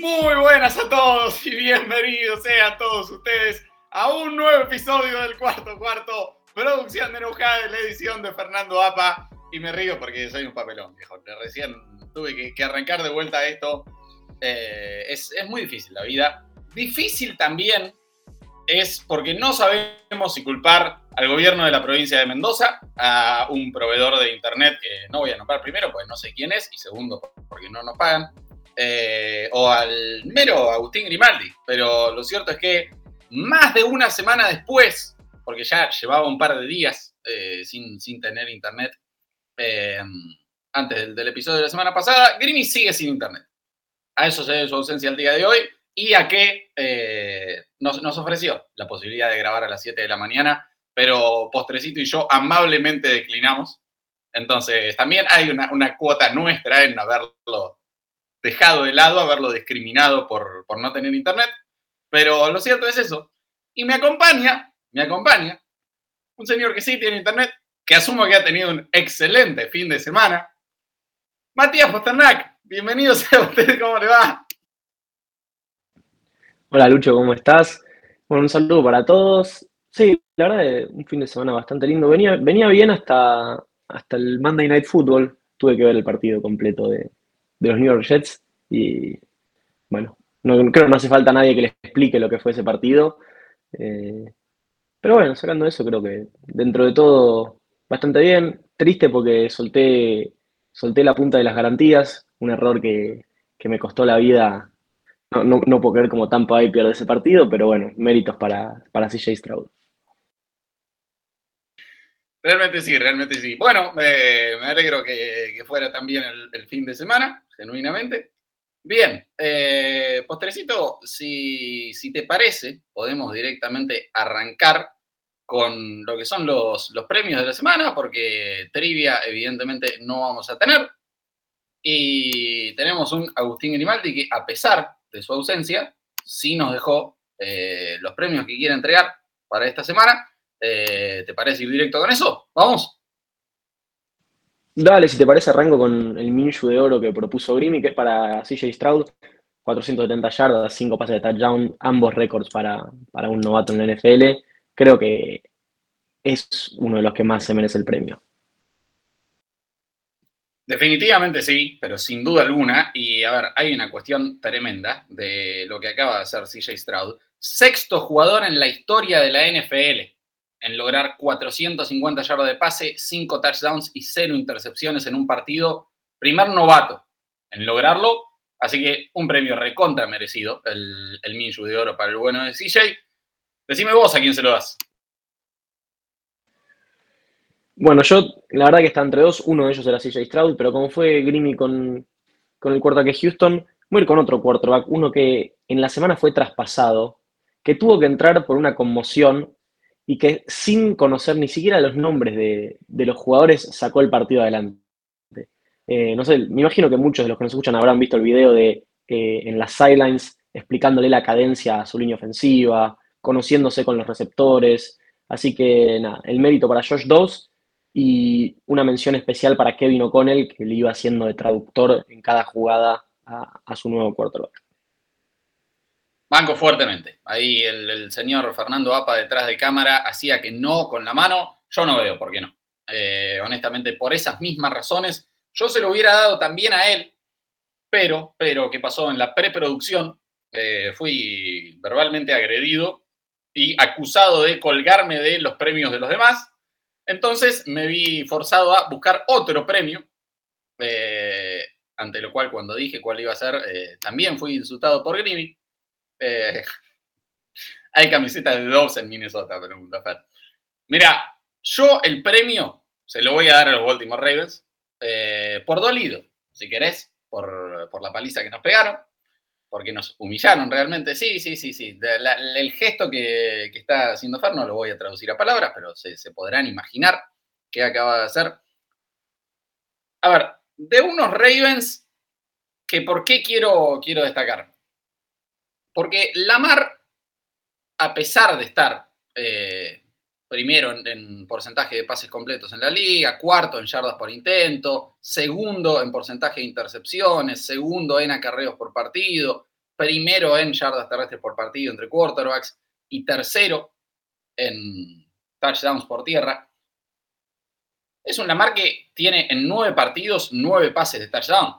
Muy buenas a todos y bienvenidos sean todos ustedes a un nuevo episodio del Cuarto Cuarto, producción de Enojada de la edición de Fernando Apa. Y me río porque soy un papelón, viejo. Recién tuve que, arrancar de vuelta esto. Eh, es, es muy difícil la vida. Difícil también es porque no sabemos si culpar al gobierno de la provincia de Mendoza, a un proveedor de internet que no voy a nombrar primero, porque no sé quién es, y segundo, porque no nos pagan, eh, o al mero Agustín Grimaldi. Pero lo cierto es que más de una semana después, porque ya llevaba un par de días eh, sin, sin, tener internet, eh, antes del, episodio de la semana pasada, Grimi sigue sin internet. A eso se debe su ausencia el día de hoy y a que nos, nos, ofreció la posibilidad de grabar a las 7 de la mañana, pero Postrecito y yo amablemente declinamos. Entonces, también hay una, una cuota nuestra en haberlo dejado de lado, haberlo discriminado por, por no tener internet. Pero lo cierto es eso. Y me acompaña, me acompaña un señor que sí tiene internet, que asumo que ha tenido un excelente fin de semana. Matías Posternak, bienvenido a usted, ¿cómo le va? Hola Lucho, ¿cómo estás? Bueno, un saludo para todos. Sí, la verdad, un fin de semana bastante lindo. Venía, venía bien hasta, hasta el Monday Night Football. Tuve que ver el partido completo de, los New York Jets y, bueno, no, creo que no hace falta nadie que les explique lo que fue ese partido. Eh, pero bueno, sacando eso, creo que dentro de todo bastante bien. Triste porque solté, solté la punta de las garantías, un error que, que me costó la vida no, no, no puedo creer como Tampa Bay pierde ese partido, pero bueno, méritos para, para CJ Stroud. Realmente sí, realmente sí. Bueno, me alegro que, fuera también el, fin de semana, genuinamente. Bien, eh, postrecito, si, si, te parece, podemos directamente arrancar con lo que son los, los premios de la semana, porque trivia evidentemente no vamos a tener. Y tenemos un Agustín Grimaldi que a pesar de su ausencia, sí nos dejó eh, los premios que quiere entregar para esta semana. Eh, ¿Te parece ir directo con eso? ¿Vamos? Dale, si te parece, arranco con el Minshu de oro que propuso Grimy, que es para CJ Stroud. 470 yardas, 5 pases de touchdown, ambos récords para, para un novato en la NFL. Creo que es uno de los que más se merece el premio. Definitivamente sí, pero sin duda alguna. Y a ver, hay una cuestión tremenda de lo que acaba de hacer CJ Stroud. Sexto jugador en la historia de la NFL en lograr 450 yardas de pase, 5 touchdowns y 0 intercepciones en un partido. Primer novato en lograrlo. Así que un premio recontra merecido, el, el de oro para el bueno de CJ. Decime vos a quién se lo das. Bueno, yo la verdad que está entre dos. Uno de ellos era CJ Stroud, pero como fue Grimmy con, con el quarterback Houston, voy a ir con otro quarterback. Uno que en la semana fue traspasado, que tuvo que entrar por una conmoción y que sin conocer ni siquiera los nombres de, los jugadores sacó el partido adelante. Eh, no sé, me imagino que muchos de los que nos escuchan habrán visto el video de eh, en las sidelines explicándole la cadencia a su línea ofensiva, conociéndose con los receptores. Así que nada, el mérito para Josh Doss y una mención especial para Kevin O'Connell, que le iba haciendo de traductor en cada jugada a, su nuevo quarterback. Banco fuertemente. Ahí el, señor Fernando Apa detrás de cámara hacía que no con la mano. Yo no veo por qué no. Eh, honestamente, por esas mismas razones, yo se lo hubiera dado también a él, pero, pero, ¿qué pasó? En la preproducción eh, fui verbalmente agredido y acusado de colgarme de los premios de los demás entonces me vi forzado a buscar otro premio, eh, ante lo cual cuando dije cuál iba a ser, eh, también fui insultado por Grimmy. Eh, hay camisetas de dos en Minnesota, pregunta Fer. Mira, yo el premio se lo voy a dar a los Baltimore Ravens por dolido, si querés, por, por la paliza que nos pegaron porque nos humillaron realmente. Sí, sí, sí, sí. el gesto que, está haciendo Fer no lo voy a traducir a palabras, pero se, podrán imaginar qué acaba de hacer. A ver, de unos Ravens que por qué quiero, quiero destacar. Porque Lamar, a pesar de estar eh, primero en, porcentaje de pases completos en la liga, cuarto en yardas por intento, segundo en porcentaje de intercepciones, segundo en acarreos por partido, primero en yardas terrestres por partido entre quarterbacks y tercero en touchdowns por tierra. Es un Lamar que tiene en nueve partidos nueve pases de touchdown.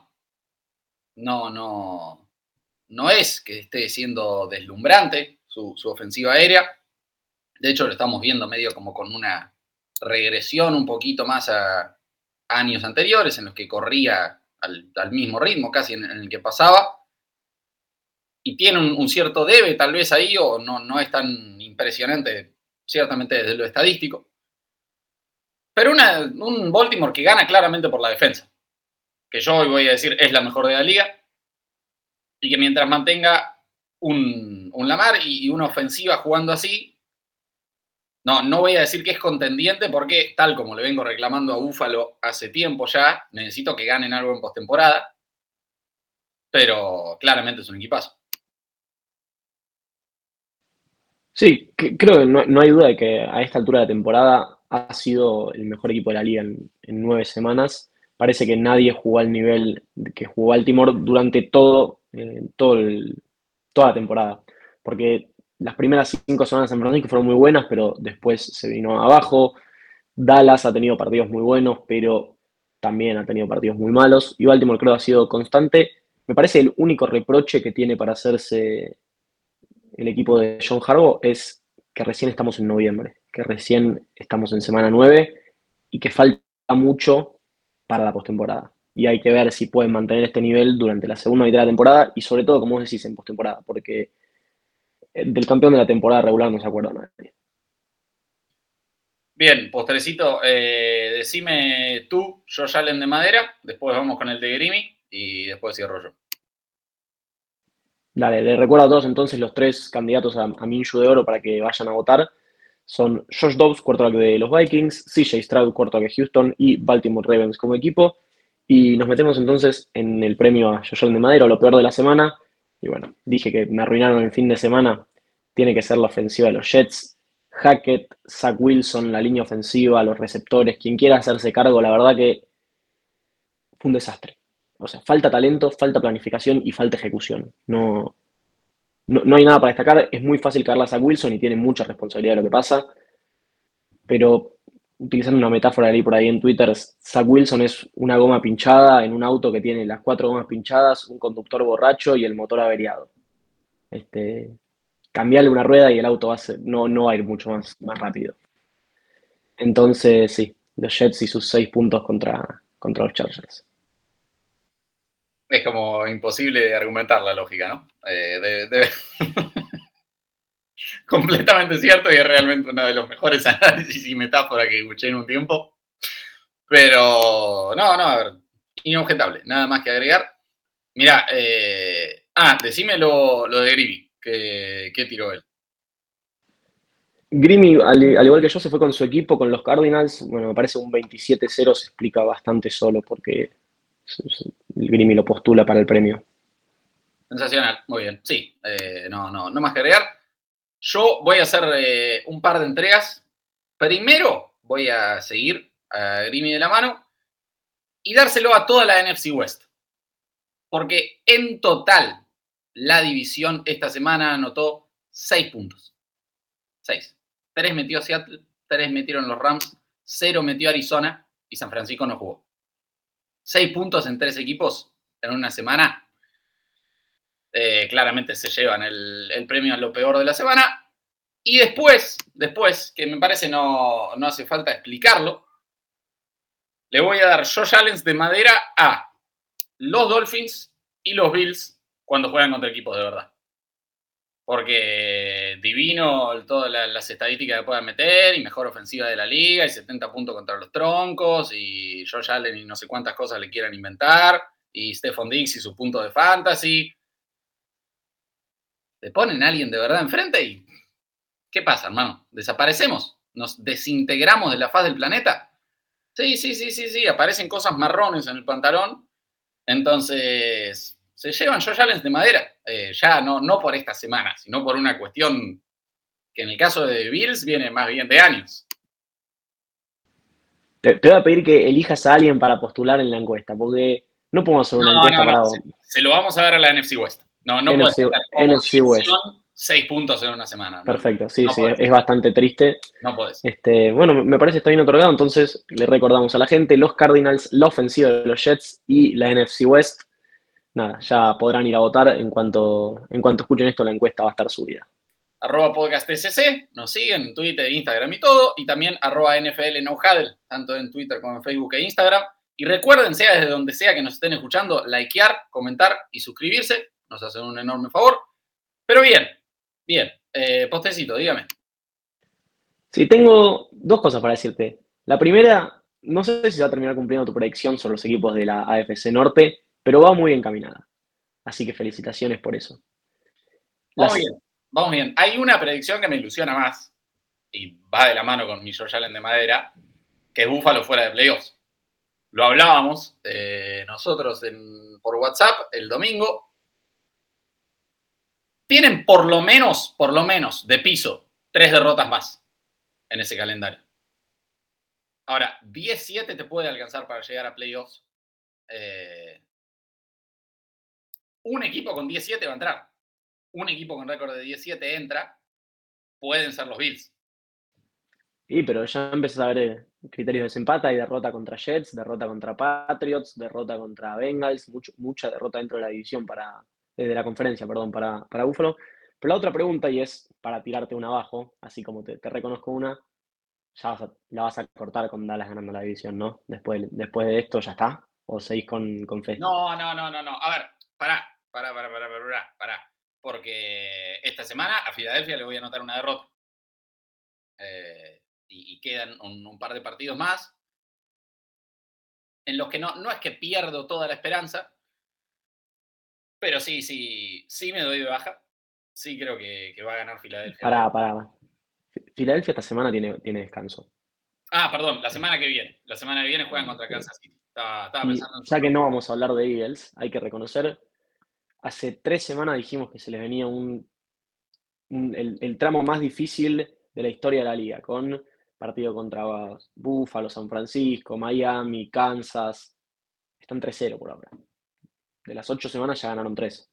No, no, no es que esté siendo deslumbrante su, ofensiva aérea. De hecho, lo estamos viendo medio como con una regresión un poquito más a, años anteriores en los que corría al, mismo ritmo casi en, el que pasaba. Y tiene un, cierto debe tal vez ahí o no, no es tan impresionante ciertamente desde lo estadístico. Pero un Baltimore que gana claramente por la defensa, que yo hoy voy a decir es la mejor de la liga, y que mientras mantenga un, Lamar y, una ofensiva jugando así, no, no voy a decir que es contendiente porque, tal como le vengo reclamando a Búfalo hace tiempo ya, necesito que ganen algo en postemporada. Pero claramente es un equipazo. Sí, creo que no, hay duda de que a esta altura de temporada ha sido el mejor equipo de la liga en, nueve semanas. Parece que nadie jugó al nivel que jugó Baltimore durante todo, eh, todo toda la temporada. Porque las primeras cinco semanas en San Francisco fueron muy buenas, pero después se vino abajo. Dallas ha tenido partidos muy buenos, pero también ha tenido partidos muy malos. Y Baltimore creo ha sido constante. Me parece el único reproche que tiene para hacerse el equipo de John Harbaugh es que recién estamos en noviembre, que recién estamos en semana 9 y que falta mucho para la postemporada. Y hay que ver si pueden mantener este nivel durante la segunda mitad de la temporada y sobre todo, como vos decís, en postemporada, porque eh, del campeón de la temporada regular no se acuerda nadie. Bien, postrecito, eh, decime tú, Josh Allen de madera, después vamos con el de Grimy y después cierro yo. Dale, les recuerdo a todos entonces los tres candidatos a, a Minshu de Oro para que vayan a votar. Son Josh Dobbs, quarterback de los Vikings, CJ Stroud, quarterback de Houston y Baltimore Ravens como equipo. Y nos metemos entonces en el premio a Allen de Madera, lo peor de la semana. Y bueno, dije que me arruinaron el fin de semana. Tiene que ser la ofensiva de los Jets. Hackett, Zach Wilson, la línea ofensiva, los receptores, quien quiera hacerse cargo, la verdad que fue un desastre. O sea, falta talento, falta planificación y falta ejecución. No, no, hay nada para destacar. Es muy fácil cargar a Zach Wilson y tiene mucha responsabilidad de lo que pasa. Pero utilizando una metáfora de ahí por ahí en Twitter, Zach Wilson es una goma pinchada en un auto que tiene las cuatro gomas pinchadas, un conductor borracho y el motor averiado. Este, cambiarle una rueda y el auto no, no va a ir mucho más, más rápido. Entonces, sí, los Jets y sus seis puntos contra, contra los Chargers. Es como imposible argumentar la lógica, ¿no? Eh, completamente cierto y es realmente uno de los mejores análisis y metáforas que escuché en un tiempo. Pero, no, no, a ver, inobjetable, nada más que agregar. Mira, eh, ah, decime lo, de Grimy, que, tiró él. Grimy, al, igual que yo, se fue con su equipo, con los Cardinals. Bueno, me parece un 27-0 se explica bastante solo porque el Grimy lo postula para el premio. Sensacional, muy bien. Sí, eh, no, no, no más que agregar. Yo voy a hacer eh, un par de entregas. Primero voy a seguir a Grimy de la mano y dárselo a toda la NFC West. Porque en total la división esta semana anotó seis puntos. Seis. Tres metió Seattle, tres metieron los Rams, cero metió Arizona y San Francisco no jugó. Seis puntos en tres equipos en una semana eh, claramente se llevan el, premio a lo peor de la semana. Y después, después, que me parece no, no hace falta explicarlo, le voy a dar Josh Allen de madera a los Dolphins y los Bills cuando juegan contra equipos de verdad. Porque divino todas las estadísticas que puedan meter y mejor ofensiva de la liga y 70 puntos contra los troncos y Josh Allen y no sé cuántas cosas le quieran inventar y Stephon Diggs y su punto de fantasy te ponen a alguien de verdad enfrente y ¿qué pasa, hermano? ¿Desaparecemos? ¿Nos desintegramos de la faz del planeta? Sí, sí, sí, sí, sí, aparecen cosas marrones en el pantalón. Entonces, se llevan Josh Allen de madera. Eh, ya no, no por esta semana, sino por una cuestión que en el caso de Bills viene más bien de años. Te, voy a pedir que elijas a alguien para postular en la encuesta, porque no podemos hacer una encuesta para... Se, se, lo vamos a dar a la NFC West. No, no NFC, puede NFC West. seis puntos en una semana. Perfecto, sí, sí. división, Seis puntos en una semana. ¿no? Perfecto, sí, No sí, podés. es bastante triste. No podés. Este, bueno, me parece que está bien otorgado, entonces le recordamos a la gente, los Cardinals, la ofensiva de los Jets y la NFC West. Nada, ya podrán ir a votar en cuanto, en cuanto escuchen esto, la encuesta va a estar subida. arroba podcast SC, nos siguen en Twitter, Instagram y todo, y también arroba NFL No Huddle, tanto en Twitter como en Facebook e Instagram. Y recuerden, sea desde donde sea que nos estén escuchando, likear, comentar y suscribirse, nos hacen un enorme favor. Pero bien, bien, eh, postecito, dígame. Sí, tengo dos cosas para decirte. La primera, no sé si va a terminar cumpliendo tu predicción sobre los equipos de la AFC Norte, pero va muy encaminada. Así que felicitaciones por eso. Vamos bien, vamos bien. Hay una predicción que me ilusiona más, y va de la mano con mi George Allen de madera, que es Búfalo fuera de playoffs. Lo hablábamos eh, nosotros en- por WhatsApp el domingo. Tienen por lo menos, por lo menos, de piso, tres derrotas más en ese calendario. Ahora, 17 te puede alcanzar para llegar a playoffs. Eh, un equipo con 17 va a entrar. Un equipo con récord de 17 entra. Pueden ser los Bills. Sí, pero ya empezás a ver eh, criterios de desempate, hay derrota contra Jets, derrota contra Patriots, derrota contra Bengals, mucha derrota dentro de la división para, eh, de la conferencia, perdón, para, para Buffalo. Pero la otra pregunta, y es para tirarte una abajo, así como te, reconozco una, ya la vas a cortar con Dallas ganando la división, ¿no? Después, después de esto ya está, o seguís con, con. No, no, no, no, no. A ver, pará, pará, pará, pará, pará, pará. Porque esta semana a Filadelfia le voy a anotar una derrota. Eh, y, y quedan un, un par de partidos más en los que no, no es que pierdo toda la esperanza, pero sí, sí, sí me doy de baja. Sí creo que, que va a ganar Filadelfia. Pará, pará. Filadelfia esta semana tiene, tiene descanso. Ah, perdón, la semana que viene. La semana que viene juegan contra Kansas City. Estaba, pensando en ya que no vamos a hablar de Eagles, hay que reconocer, hace tres semanas dijimos que se les venía un, un- el, el tramo más difícil de la historia de la liga, con partido contra Buffalo, San Francisco, Miami, Kansas. Están 3-0 por ahora. De las ocho semanas ya ganaron tres.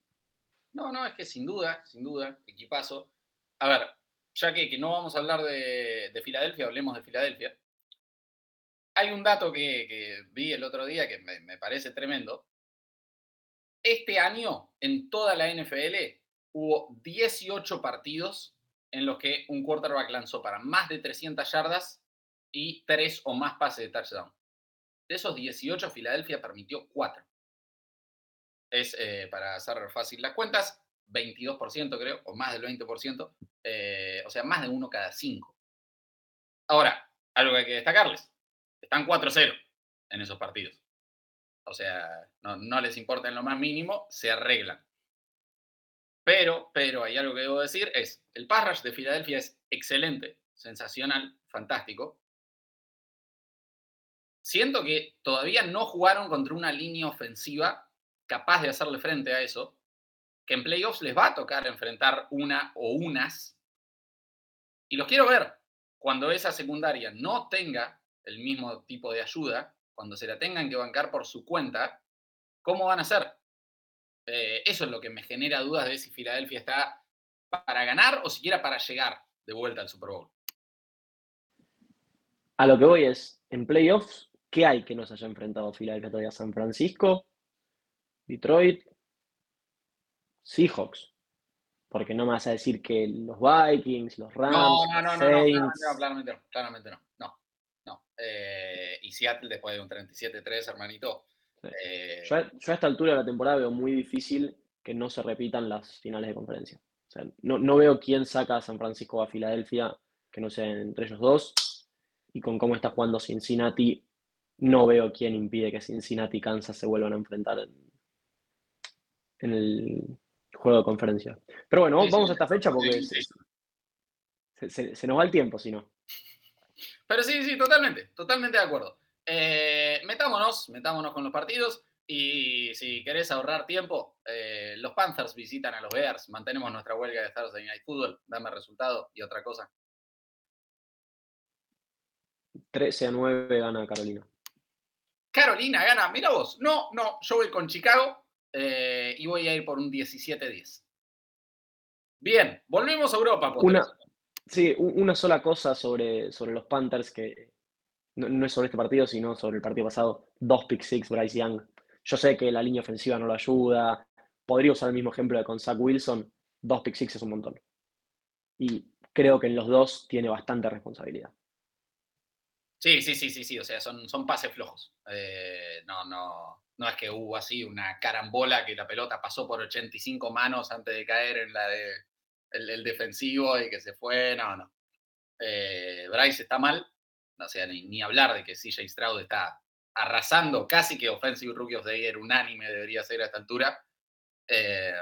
No, no, es que sin duda, sin duda, equipazo. A ver, ya que, que no vamos a hablar de, de Filadelfia, hablemos de Filadelfia. Hay un dato que, que vi el otro día que me, parece tremendo. Este año, en toda la NFL, hubo 18 partidos en los que un quarterback lanzó para más de 300 yardas y 3 o más pases de touchdown. De esos 18, Filadelfia permitió 4 es, eh, para hacer fácil las cuentas, 22% creo, o más del 20%, eh, o sea, más de uno cada cinco. Ahora, algo que hay que destacarles, están 4-0 en esos partidos. O sea, no, no les importa en lo más mínimo, se arreglan. Pero, pero hay algo que debo decir, es, el pass rush de Filadelfia es excelente, sensacional, fantástico. Siento que todavía no jugaron contra una línea ofensiva capaz de hacerle frente a eso, que en playoffs les va a tocar enfrentar una o unas. Y los quiero ver cuando esa secundaria no tenga el mismo tipo de ayuda, cuando se la tengan que bancar por su cuenta, ¿cómo van a hacer? Eh, eso es lo que me genera dudas de si Filadelfia está para ganar o siquiera para llegar de vuelta al Super Bowl. A lo que voy es, en playoffs, ¿qué hay que no se haya enfrentado Filadelfia todavía? San Francisco, Detroit, Seahawks. Porque no me vas a decir que los Vikings, los Rams, No, no, no, no, no, claramente no, claramente no, no, no. Eh, y Seattle después de un 37-3, hermanito. Eh, Yo, a- yo a esta altura de la temporada veo muy difícil que no se repitan las finales de conferencia. O sea, no, no veo quién saca a San Francisco o a Filadelfia que no sea entre ellos dos. Y con cómo está jugando Cincinnati, no veo quién impide que Cincinnati y Kansas se vuelvan a enfrentar en, en el juego de conferencia. Pero bueno, Sí, vamos sí. a esta fecha porque Sí, se, sí. se- se- se nos va el tiempo, si no. Pero sí, sí, totalmente, totalmente de acuerdo. Eh, metámonos, metámonos con los partidos. Y si querés ahorrar tiempo, eh, los Panthers visitan a los Bears. Mantenemos nuestra huelga de Thursday Night Football. Dame resultado y otra cosa. 13 a 9 gana Carolina. Carolina gana. Mira vos. No, no, yo voy con Chicago. Eh, y voy a ir por un 17-10. Bien, volvemos a Europa. Una, sí, una sola cosa sobre, sobre los Panthers que no, es sobre este partido, sino sobre el partido pasado. Dos pick six, Bryce Young. Yo sé que la línea ofensiva no lo ayuda. Podría usar el mismo ejemplo de con Zach Wilson. Dos pick six es un montón. Y creo que en los dos tiene bastante responsabilidad. Sí, sí, sí, sí, sí. O sea, son, son pases flojos. Eh, no, no, no es que hubo así una carambola que la pelota pasó por 85 manos antes de caer en la de el, defensivo y que se fue. No, no. Eh, Bryce está mal. O sea, ni, hablar de que CJ Stroud está arrasando, casi que Offensive Rookie of the Year unánime debería ser a esta altura. Eh,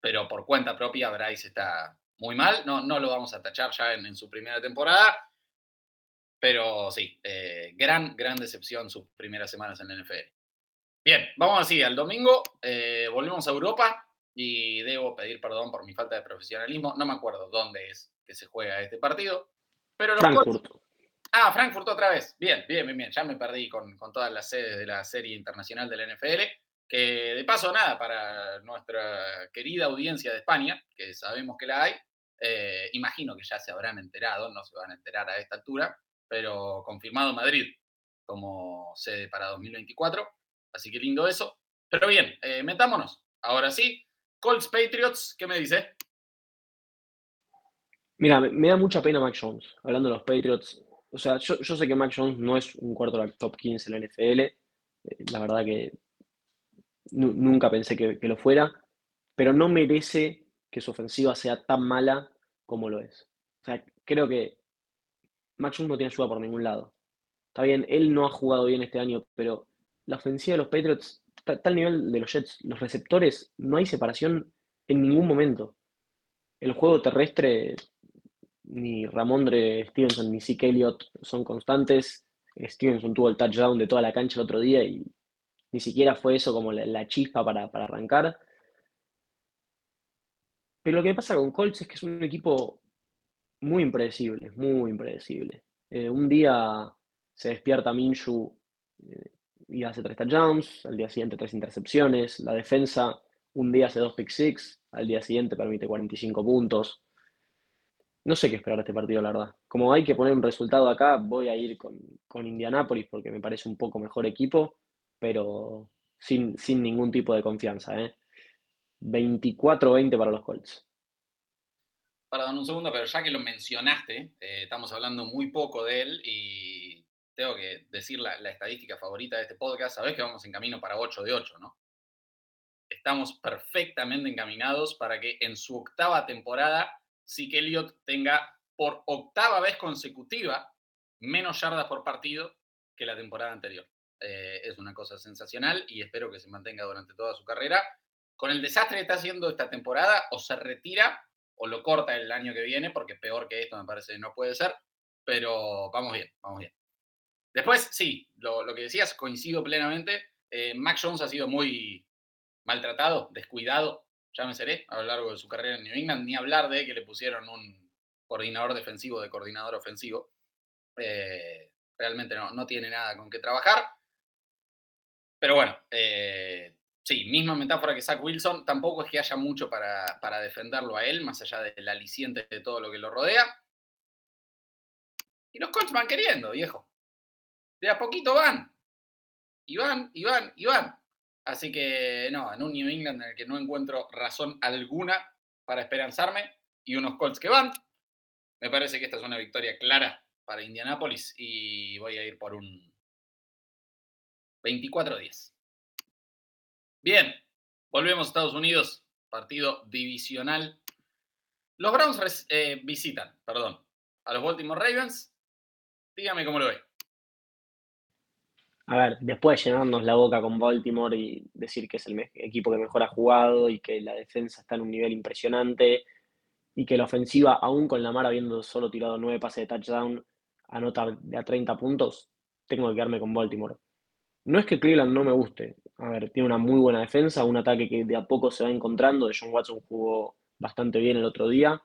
pero por cuenta propia, Bryce está muy mal. No, no lo vamos a tachar ya en, su primera temporada. Pero sí, eh, gran, gran decepción sus primeras semanas en la NFL. Bien, vamos así, al domingo eh, volvemos a Europa y debo pedir perdón por mi falta de profesionalismo. No me acuerdo dónde es que se juega este partido. Pero Frankfurt. Ah, Frankfurt otra vez. Bien, bien, bien, bien. Ya me perdí con, con todas las sedes de la serie internacional de la NFL. Que de paso, nada, para nuestra querida audiencia de España, que sabemos que la hay, eh, imagino que ya se habrán enterado, no se van a enterar a esta altura, pero confirmado Madrid como sede para 2024. Así que lindo eso. Pero bien, eh, metámonos. Ahora sí, Colts Patriots, ¿qué me dice? Mira, me, da mucha pena Mac Jones, hablando de los Patriots. O sea, yo, sé que Mac Jones no es un cuarto de top 15 en la NFL. Eh, la verdad que nunca pensé que, lo fuera. Pero no merece que su ofensiva sea tan mala como lo es. O sea, creo que Jones no tiene ayuda por ningún lado. Está bien, él no ha jugado bien este año, pero la ofensiva de los Patriots está, al nivel de los Jets. Los receptores, no hay separación en ningún momento. El juego terrestre, ni Ramondre Stevenson ni Zeke Elliott son constantes. Stevenson tuvo el touchdown de toda la cancha el otro día y ni siquiera fue eso como la, chispa para, arrancar. Pero lo que pasa con Colts es que es un equipo muy impredecible, muy impredecible. Eh, un día se despierta Minshu eh, y hace tres touchdowns, al día siguiente tres intercepciones, la defensa un día hace dos pick six, al día siguiente permite 45 puntos. No sé qué esperar de este partido, la verdad. Como hay que poner un resultado acá, voy a ir con, con Indianapolis porque me parece un poco mejor equipo, pero sin, sin ningún tipo de confianza. ¿eh? 24-20 para los Colts. Perdón un segundo, pero ya que lo mencionaste, eh, estamos hablando muy poco de él y tengo que decir la, estadística favorita de este podcast, sabés que vamos en camino para 8 de 8, ¿no? Estamos perfectamente encaminados para que en su octava temporada, Zeke Elliott tenga por octava vez consecutiva menos yardas por partido que la temporada anterior. Eh, es una cosa sensacional y espero que se mantenga durante toda su carrera. Con el desastre que está haciendo esta temporada, o se retira o lo corta el año que viene, porque peor que esto me parece no puede ser, pero vamos bien, vamos bien. Después, sí, lo, que decías, coincido plenamente. Eh, Mac Jones ha sido muy maltratado, descuidado, ya me seré, a lo largo de su carrera en New England, ni hablar de que le pusieron un coordinador defensivo de coordinador ofensivo. Eh, realmente no, no tiene nada con qué trabajar. Pero bueno, eh, sí, misma metáfora que Zach Wilson, tampoco es que haya mucho para, para defenderlo a él, más allá del aliciente de todo lo que lo rodea. Y los Colts van queriendo, viejo de a poquito van. Y van, y van, y van. Así que no, en un New England en el que no encuentro razón alguna para esperanzarme y unos Colts que van, me parece que esta es una victoria clara para Indianapolis y voy a ir por un 24-10. Bien, volvemos a Estados Unidos, partido divisional. Los Browns eh, visitan, perdón, a los Baltimore Ravens. Dígame cómo lo ve a ver, después de llenarnos la boca con Baltimore y decir que es el equipo que mejor ha jugado y que la defensa está en un nivel impresionante y que la ofensiva, aún con Lamar habiendo solo tirado nueve pases de touchdown, anota de a 30 puntos, tengo que quedarme con Baltimore. No es que Cleveland no me guste. A ver, tiene una muy buena defensa, un ataque que de a poco se va encontrando. De John Watson jugó bastante bien el otro día,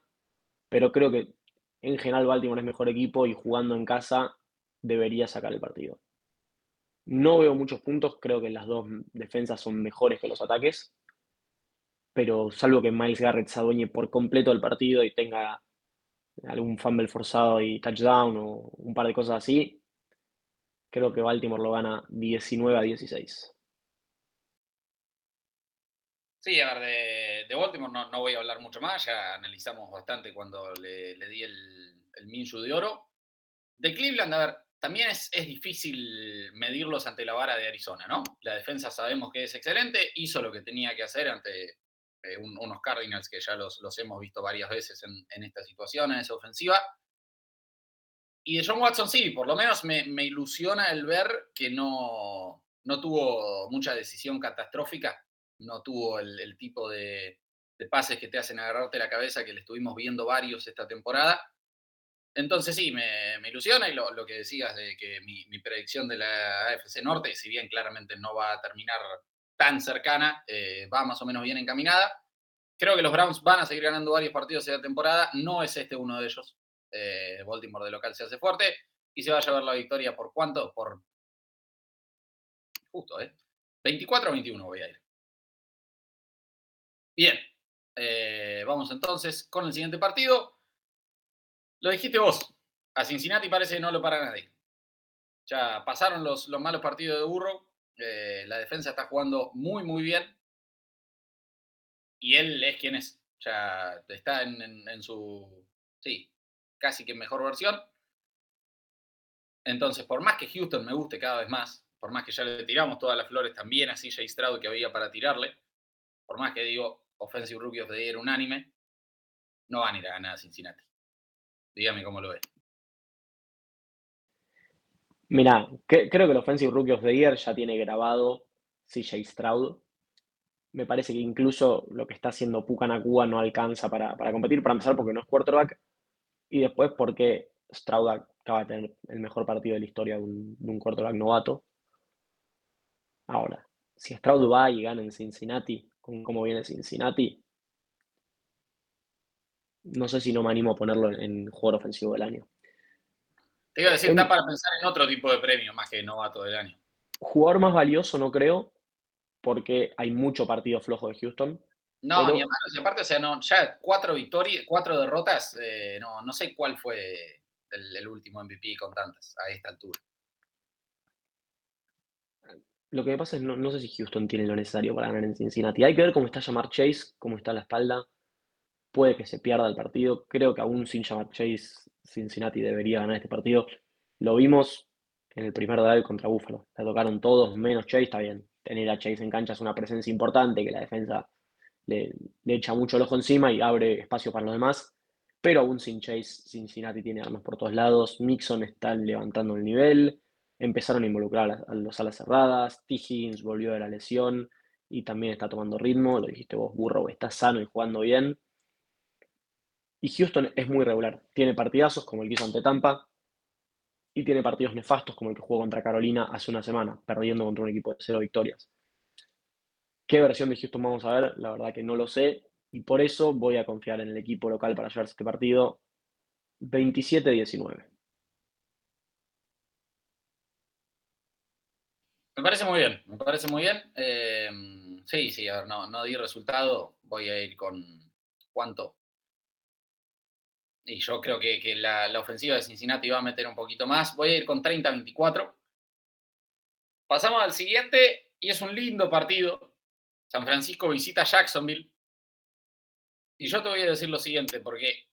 pero creo que en general Baltimore es mejor equipo y jugando en casa debería sacar el partido. No veo muchos puntos, creo que las dos defensas son mejores que los ataques, pero salvo que Miles Garrett se adueñe por completo del partido y tenga algún fumble forzado y touchdown o un par de cosas así, creo que Baltimore lo gana 19 a 16. Sí, a ver, de, Baltimore no, voy a hablar mucho más, ya analizamos bastante cuando le, di el, el Minshu de oro. De Cleveland, a ver, también es, difícil medirlos ante la vara de Arizona, ¿no? La defensa sabemos que es excelente, hizo lo que tenía que hacer ante eh, unos Cardinals que ya los, hemos visto varias veces en, en esta situación, en esa ofensiva. Y de John Watson sí, por lo menos me, ilusiona el ver que no, no tuvo mucha decisión catastrófica, no tuvo el, tipo de, pases que te hacen agarrarte la cabeza que le estuvimos viendo varios esta temporada. Entonces sí, me, ilusiona y lo, que decías de que mi, predicción de la AFC Norte, si bien claramente no va a terminar tan cercana, eh, va más o menos bien encaminada. Creo que los Browns van a seguir ganando varios partidos esta temporada, no es este uno de ellos. Eh, Baltimore de local se hace fuerte y se va a llevar la victoria por cuánto? Por justo, ¿eh? 24 21 voy a ir. Bien, eh, vamos entonces con el siguiente partido. Lo dijiste vos. A Cincinnati parece que no lo para nadie. Ya pasaron los, los malos partidos de Burro. Eh, la defensa está jugando muy, muy bien. Y él es quien es. Ya está en, su, sí, casi que mejor versión. Entonces, por más que Houston me guste cada vez más, por más que ya le tiramos todas las flores también a CJ Stroud que había para tirarle, por más que digo Offensive Rookie of the Year unánime, no van a ir a ganar a Cincinnati. Dígame cómo lo ves. Mira, creo que el Offensive Rookie of the Year ya tiene grabado CJ Stroud. Me parece que incluso lo que está haciendo Puka Nakua no alcanza para, competir, para empezar porque no es quarterback, y después porque Stroud acaba de tener el mejor partido de la historia de un, de un quarterback novato. Ahora, si Stroud va y gana en Cincinnati, con cómo viene Cincinnati, no sé si no me animo a ponerlo en, jugador ofensivo del año. Te iba a decir, está para pensar en otro tipo de premio más que novato del año. Jugador más valioso, no creo, porque hay mucho partido flojo de Houston. No, ni aparte, o sea, no, ya cuatro victorias, cuatro derrotas, eh, no, no sé cuál fue el, último MVP con tantas a esta altura. Lo que me pasa es no, no sé si Houston tiene lo necesario para ganar en Cincinnati. Hay que ver cómo está llamar Chase, cómo está la espalda puede que se pierda el partido. Creo que aún sin llamar Chase, Cincinnati debería ganar este partido. Lo vimos en el primer drive contra Buffalo. Le tocaron todos, menos Chase, está bien. Tener a Chase en cancha es una presencia importante, que la defensa le, echa mucho el ojo encima y abre espacio para los demás. Pero aún sin Chase, Cincinnati tiene armas por todos lados. Mixon está levantando el nivel. Empezaron a involucrar a los alas cerradas. T. Volvió de la lesión y también está tomando ritmo. Lo dijiste vos, Burrow está sano y jugando bien. Y Houston es muy regular. Tiene partidazos como el que hizo ante Tampa y tiene partidos nefastos como el que jugó contra Carolina hace una semana, perdiendo contra un equipo de cero victorias. ¿Qué versión de Houston vamos a ver? La verdad que no lo sé y por eso voy a confiar en el equipo local para llevarse este partido 27-19. Me parece muy bien, me parece muy bien. Eh, sí, sí, a ver, no, no di resultado, voy a ir con cuánto, y yo creo que, la, ofensiva de Cincinnati va a meter un poquito más. Voy a ir con 30-24. Pasamos al siguiente y es un lindo partido. San Francisco visita Jacksonville. Y yo te voy a decir lo siguiente, porque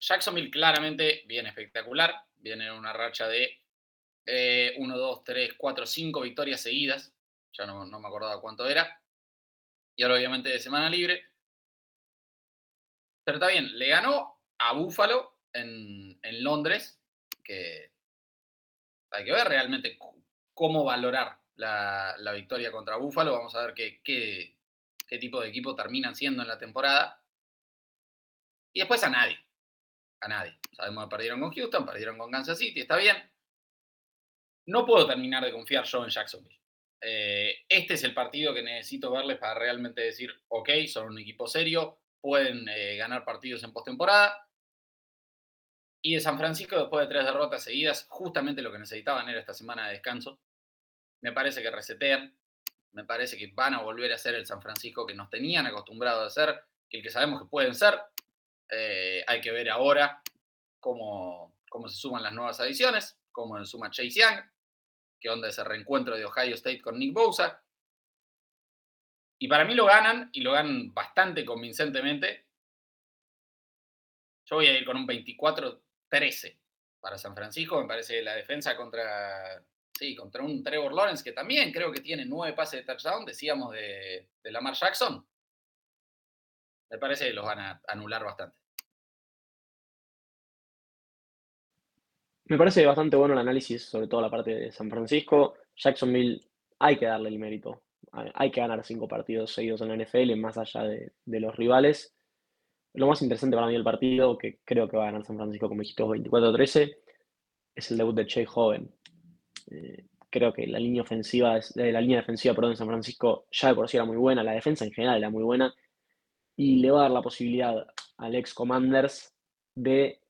Jacksonville claramente viene espectacular, viene en una racha de 1, 2, 3, 4, 5 victorias seguidas. Ya no, no me acordaba cuánto era. Y ahora obviamente de semana libre. Pero está bien, le ganó a Búfalo en, Londres, que hay que ver realmente cómo valorar la, victoria contra Búfalo. Vamos a ver qué, tipo de equipo terminan siendo en la temporada. Y después a nadie. A nadie. Sabemos que perdieron con Houston, perdieron con Kansas City, está bien. No puedo terminar de confiar yo en Jacksonville. Eh, este es el partido que necesito verles para realmente decir, ok, son un equipo serio, pueden eh, ganar partidos en postemporada. Y de San Francisco, después de tres derrotas seguidas, justamente lo que necesitaban era esta semana de descanso. Me parece que resetean, me parece que van a volver a ser el San Francisco que nos tenían acostumbrados a ser, el que sabemos que pueden ser. Eh, hay que ver ahora cómo, cómo se suman las nuevas adiciones, cómo se suma Chase Young, qué onda ese reencuentro de Ohio State con Nick Bosa. Y para mí lo ganan, y lo ganan bastante convincentemente. Yo voy a ir con un 24-13 para San Francisco. Me parece la defensa contra, sí, contra un Trevor Lawrence, que también creo que tiene nueve pases de touchdown, decíamos de, Lamar Jackson. Me parece que los van a anular bastante. Me parece bastante bueno el análisis, sobre todo la parte de San Francisco. Jacksonville hay que darle el mérito. Hay que ganar cinco partidos seguidos en la NFL, más allá de, los rivales. Lo más interesante para mí del partido, que creo que va a ganar San Francisco, como dijiste, 24-13, es el debut de Che Joven. Eh, creo que la línea ofensiva, eh, la línea defensiva, perdón, de San Francisco ya de por sí era muy buena, la defensa en general era muy buena, y le va a dar la posibilidad al ex Commanders de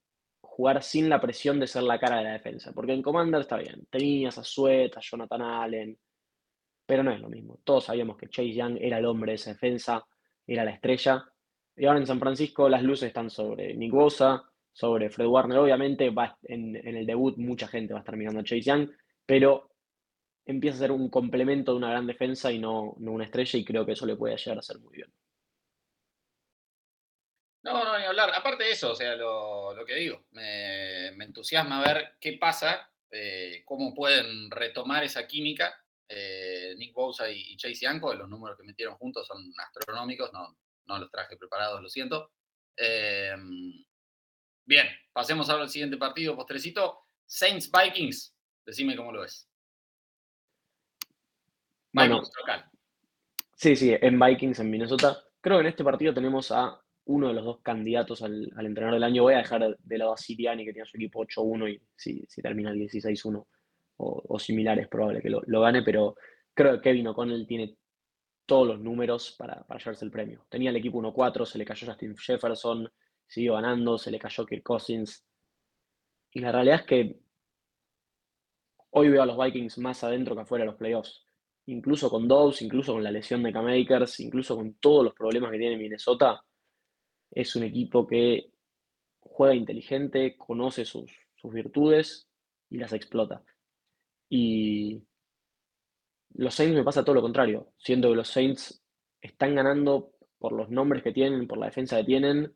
jugar sin la presión de ser la cara de la defensa. Porque en Commanders está bien, tenías a Sweat, a Jonathan Allen, pero no es lo mismo. Todos sabíamos que Chase Young era el hombre de esa defensa, era la estrella. Y ahora en San Francisco las luces están sobre Nick Bosa, sobre Fred Warner. Obviamente en, el debut mucha gente va a estar mirando a Chase Young, pero empieza a ser un complemento de una gran defensa y no, no una estrella y creo que eso le puede llegar a ser muy bien. No, no, ni hablar. Aparte de eso, o sea, lo, que digo, me, entusiasma ver qué pasa, eh, cómo pueden retomar esa química. Eh, Nick Bosa y, Chase Yanko, los números que metieron juntos son astronómicos, no, no los traje preparados, lo siento. Em, bien, pasemos ahora al siguiente partido, postrecito. Saints Vikings, decime cómo lo ves. Vikings local. Sí, sí, en Vikings, en Minnesota. Creo que en este partido tenemos a uno de los dos candidatos al, entrenador del año. Voy a dejar de lado a Siriani, que tiene su equipo 8-1 y si, termina el 16-1 o, similar es probable que lo, gane, pero creo que Kevin O'Connell tiene todos los números para, para llevarse el premio. Tenía el equipo 1-4, se le cayó Justin Jefferson, siguió ganando, se le cayó Kirk Cousins. Y la realidad es que hoy veo a los Vikings más adentro que afuera de los playoffs. Incluso con Dobbs, incluso con la lesión de K-Makers, incluso con todos los problemas que tiene Minnesota, es un equipo que juega inteligente, conoce sus, virtudes y las explota. Y los Saints me pasa todo lo contrario. Siento que los Saints están ganando por los nombres que tienen, por la defensa que tienen,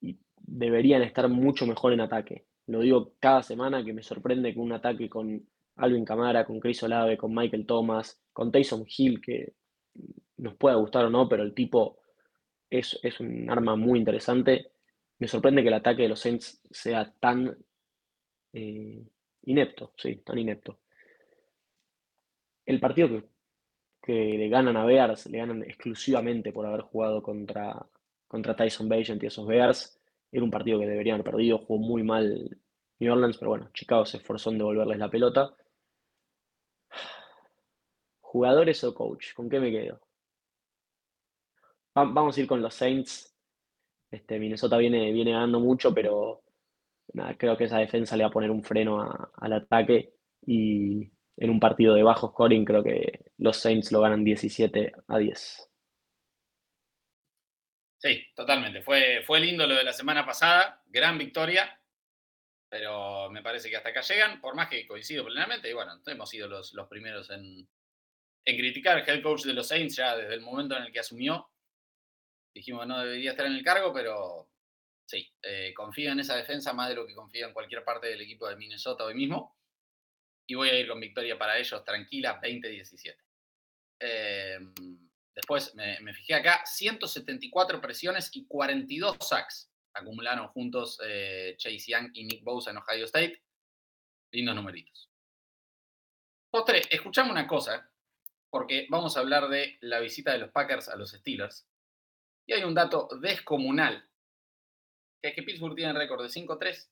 y deberían estar mucho mejor en ataque. Lo digo cada semana que me sorprende que un ataque con Alvin Camara, con Chris Olave, con Michael Thomas, con Tyson Hill, que nos pueda gustar o no, pero el tipo es, un arma muy interesante. Me sorprende que el ataque de los Saints sea tan eh, inepto, sí, tan inepto. El partido que, que, le ganan a Bears, le ganan exclusivamente por haber jugado contra, contra Tyson Bagent y esos Bears. Era un partido que deberían haber perdido, jugó muy mal New Orleans, pero bueno, Chicago se esforzó en devolverles la pelota. Jugadores o coach, ¿con qué me quedo? vamos a ir con los Saints. Este, Minnesota viene, viene ganando mucho, pero creo que esa defensa le va a poner un freno al ataque y en un partido de bajo scoring creo que los Saints lo ganan 17 a 10. Sí, totalmente. Fue, fue lindo lo de la semana pasada, gran victoria, pero me parece que hasta acá llegan, por más que coincido plenamente, y bueno, hemos sido los, los primeros en, en criticar al head coach de los Saints ya desde el momento en el que asumió dijimos no debería estar en el cargo, pero sí, eh, confío en esa defensa más de lo que confío en cualquier parte del equipo de Minnesota hoy mismo. Y voy a ir con victoria para ellos, tranquila, 20-17. Em, después me, fijé acá, 174 presiones y 42 sacks acumularon juntos eh, Chase Young y Nick Bosa en Ohio State. Lindos numeritos. Postre, escuchame una cosa, porque vamos a hablar de la visita de los Packers a los Steelers. Y hay un dato descomunal, que es que Pittsburgh tiene récord de 5-3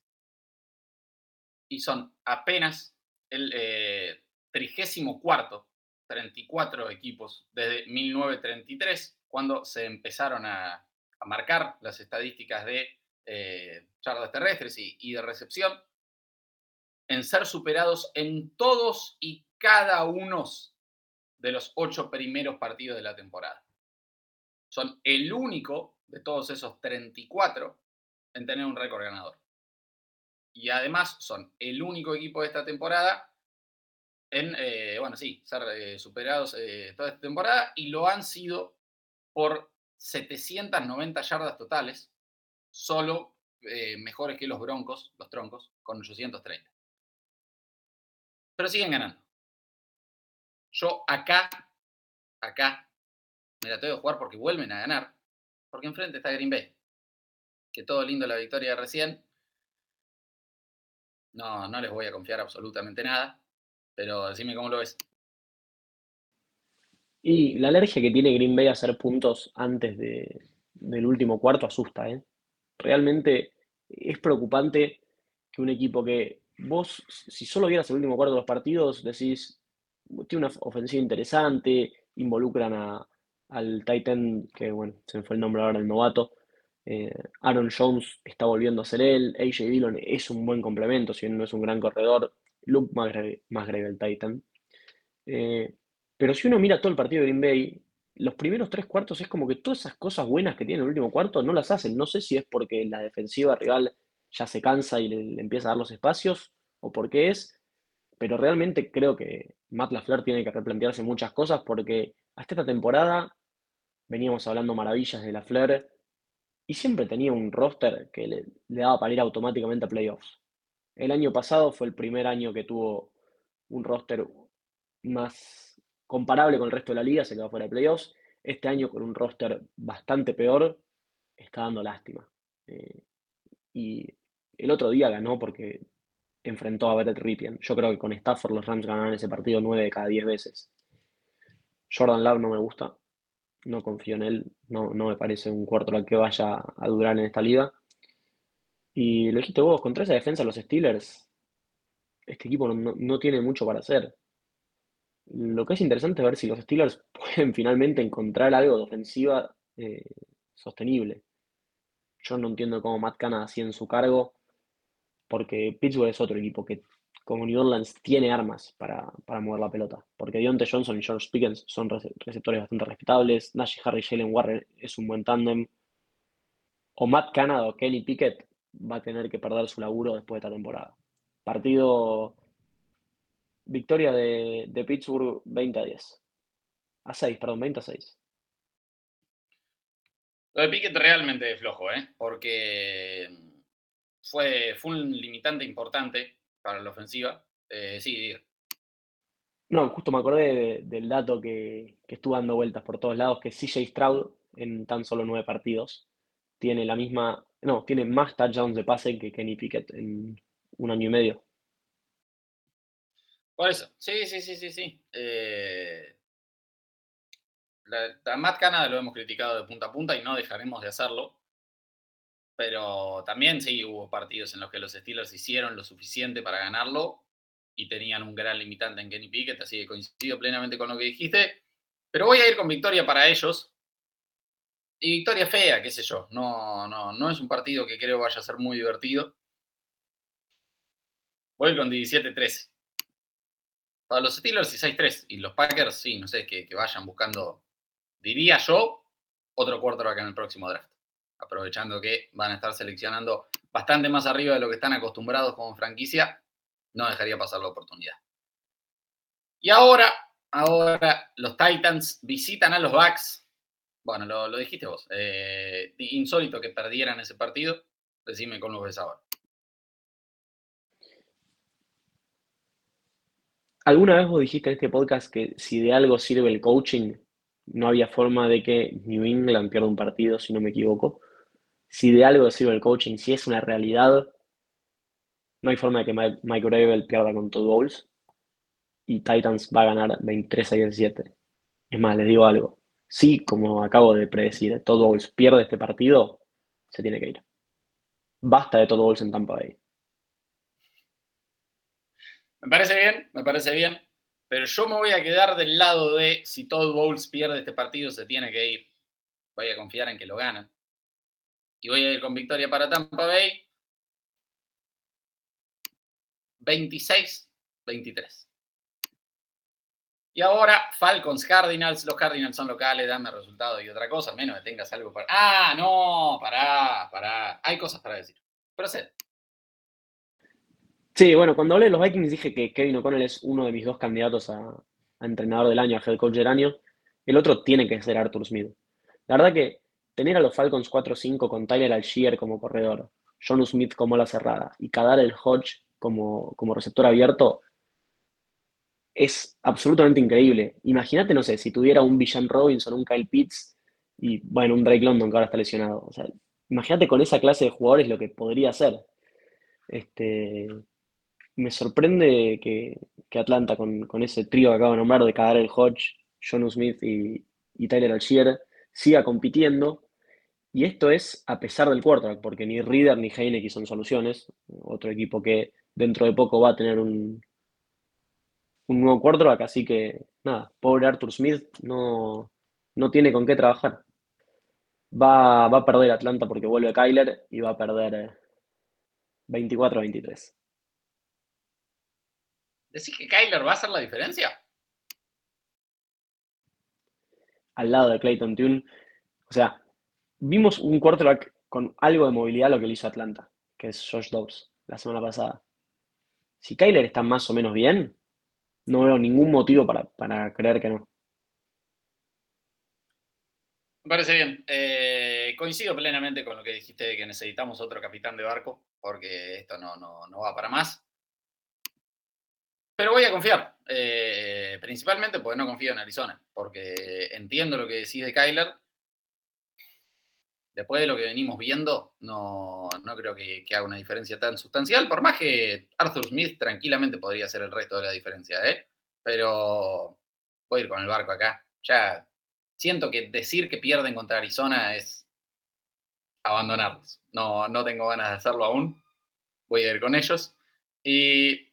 y son apenas el eh, trigésimo cuarto, 34 equipos desde 1933, cuando se empezaron a, marcar las estadísticas de eh, charlas terrestres y, y de recepción, en ser superados en todos y cada uno de los ocho primeros partidos de la temporada. Son el único de todos esos 34 en tener un récord ganador. Y además son el único equipo de esta temporada en, eh, bueno, sí, ser eh, superados eh, toda esta temporada y lo han sido por 790 yardas totales, solo mejores que los Broncos, los Troncos, con 830. Pero siguen ganando. Yo acá, acá, me la tengo que jugar porque vuelven a ganar, porque enfrente está Green Bay. Que todo lindo la victoria de recién. No, no les voy a confiar absolutamente nada, pero decime cómo lo ves. Y la alergia que tiene Green Bay a hacer puntos antes del último cuarto asusta, ¿eh? Realmente es preocupante que un equipo que vos, si solo vieras el último cuarto de los partidos, decís, tiene una ofensiva interesante, involucran a, al Titan, que bueno, se me fue el nombre ahora, el novato. Eh, Aaron Jones está volviendo a ser él. AJ Dillon es un buen complemento, si bien no es un gran corredor. Luke más grave el Titan. Eh, pero si uno mira todo el partido de Green Bay, los primeros tres cuartos es como que todas esas cosas buenas que tiene el último cuarto no las hacen. No sé si es porque la defensiva rival ya se cansa y le, empieza a dar los espacios o por qué es, pero realmente creo que Matt LaFleur tiene que replantearse muchas cosas porque hasta esta temporada veníamos hablando maravillas de LaFleur y siempre tenía un roster que le, daba para ir automáticamente a playoffs. El año pasado fue el primer año que tuvo un roster más comparable con el resto de la liga, se quedó fuera de playoffs. Este año con un roster bastante peor, está dando lástima. Eh, y el otro día ganó porque enfrentó a Brett Ripien. Yo creo que con Stafford los Rams ganaron ese partido 9 de cada 10 veces. Jordan Love no me gusta. No confío en él. No, no me parece un cuarto al que vaya a durar en esta liga. Y lo dijiste vos, contra esa defensa los Steelers, este equipo no, tiene mucho para hacer. Lo que es interesante es ver si los Steelers pueden finalmente encontrar algo de ofensiva eh, sostenible. Yo no entiendo cómo Matt Canada así en su cargo porque Pittsburgh es otro equipo que, como New Orleans, tiene armas para, mover la pelota. Porque Deontay Johnson y George Pickens son receptores bastante respetables. Nash Harry y Jalen Warren es un buen tándem. O Matt Canada o Kenny Pickett va a tener que perder su laburo después de esta temporada. Partido. Victoria de, de Pittsburgh 20 a 10. A 6, perdón, 20 a 6. Lo de Pickett realmente es flojo, ¿eh? Porque fue, fue un limitante importante para la ofensiva. Eh, sí, No, justo me acordé del dato que, estuvo dando vueltas por todos lados, que CJ Stroud en tan solo nueve partidos tiene la misma, no, tiene más touchdowns de pase que Kenny Pickett en un año y medio. Por eso, sí, sí, sí, sí, sí. Eh, la, Matt Canada lo hemos criticado de punta a punta y no dejaremos de hacerlo. Pero también sí hubo partidos en los que los Steelers hicieron lo suficiente para ganarlo y tenían un gran limitante en Kenny Pickett, así que coincido plenamente con lo que dijiste. Pero voy a ir con victoria para ellos. Y victoria fea, qué sé yo. No, no, no es un partido que creo vaya a ser muy divertido. Voy con 17-13. Para los Steelers y 6-3. Y los Packers, sí, no sé, que, vayan buscando, diría yo, otro quarterback en el próximo draft aprovechando que van a estar seleccionando bastante más arriba de lo que están acostumbrados como franquicia, no dejaría pasar la oportunidad. Y ahora, ahora los Titans visitan a los Bucks. Bueno, lo, dijiste vos. Eh, insólito que perdieran ese partido. Decime con lo ves. ¿Alguna vez vos dijiste en este podcast que si de algo sirve el coaching, no había forma de que New England pierda un partido, si no me equivoco? si de algo sirve el coaching, si es una realidad, no hay forma de que Mike, Mike pierda con Todd Bowles y Titans va a ganar 23 a 17. Es más, les digo algo. Si, como acabo de predecir, Todd Bowles pierde este partido, se tiene que ir. Basta de Todd Bowles en Tampa Bay. Me parece bien, me parece bien. Pero yo me voy a quedar del lado de si Todd Bowles pierde este partido, se tiene que ir. Voy a confiar en que lo ganan. Y voy a ir con victoria para Tampa Bay. 26-23. Y ahora Falcons Cardinals. Los Cardinals son locales, dame resultado y otra cosa, menos que tengas algo para. Ah, no, pará, pará. Hay cosas para decir. Procede. Sí, bueno, cuando hablé de los Vikings dije que Kevin O'Connell es uno de mis dos candidatos a, entrenador del año, a head coach del año. El otro tiene que ser Arthur Smith. La verdad que tener a los Falcons 4-5 con Tyler Algier como corredor, John Smith como la cerrada y Kadar el Hodge como, como receptor abierto es absolutamente increíble. Imagínate, no sé, si tuviera un Villan Robinson, un Kyle Pitts y, bueno, un Drake London que ahora está lesionado. O sea, imagínate con esa clase de jugadores lo que podría hacer. Este, me sorprende que, Atlanta, con, ese trío que acabo de nombrar de Kadar el Hodge, John Smith y, y Tyler Algier, siga compitiendo. Y esto es a pesar del quarterback, porque ni Reader ni Heineken son soluciones. Otro equipo que dentro de poco va a tener un, un nuevo quarterback, así que nada, pobre Arthur Smith no, no tiene con qué trabajar. Va, va, a perder Atlanta porque vuelve Kyler y va a perder 24-23. Eh, ¿Decís que Kyler va a hacer la diferencia? Al lado de Clayton Tune. O sea, vimos un quarterback con algo de movilidad lo que le hizo Atlanta, que es Josh Dobbs la semana pasada. Si Kyler está más o menos bien, no veo ningún motivo para, creer que no. Me parece bien. Eh, coincido plenamente con lo que dijiste de que necesitamos otro capitán de barco, porque esto no, no, va para más. Pero voy a confiar, eh, principalmente porque no confío en Arizona, porque entiendo lo que decís de Kyler, después de lo que venimos viendo, no, creo que, haga una diferencia tan sustancial, por más que Arthur Smith tranquilamente podría ser el resto de la diferencia, ¿eh? Pero voy a ir con el barco acá. Ya siento que decir que pierden contra Arizona es abandonarlos. No, no tengo ganas de hacerlo aún. Voy a ir con ellos. Y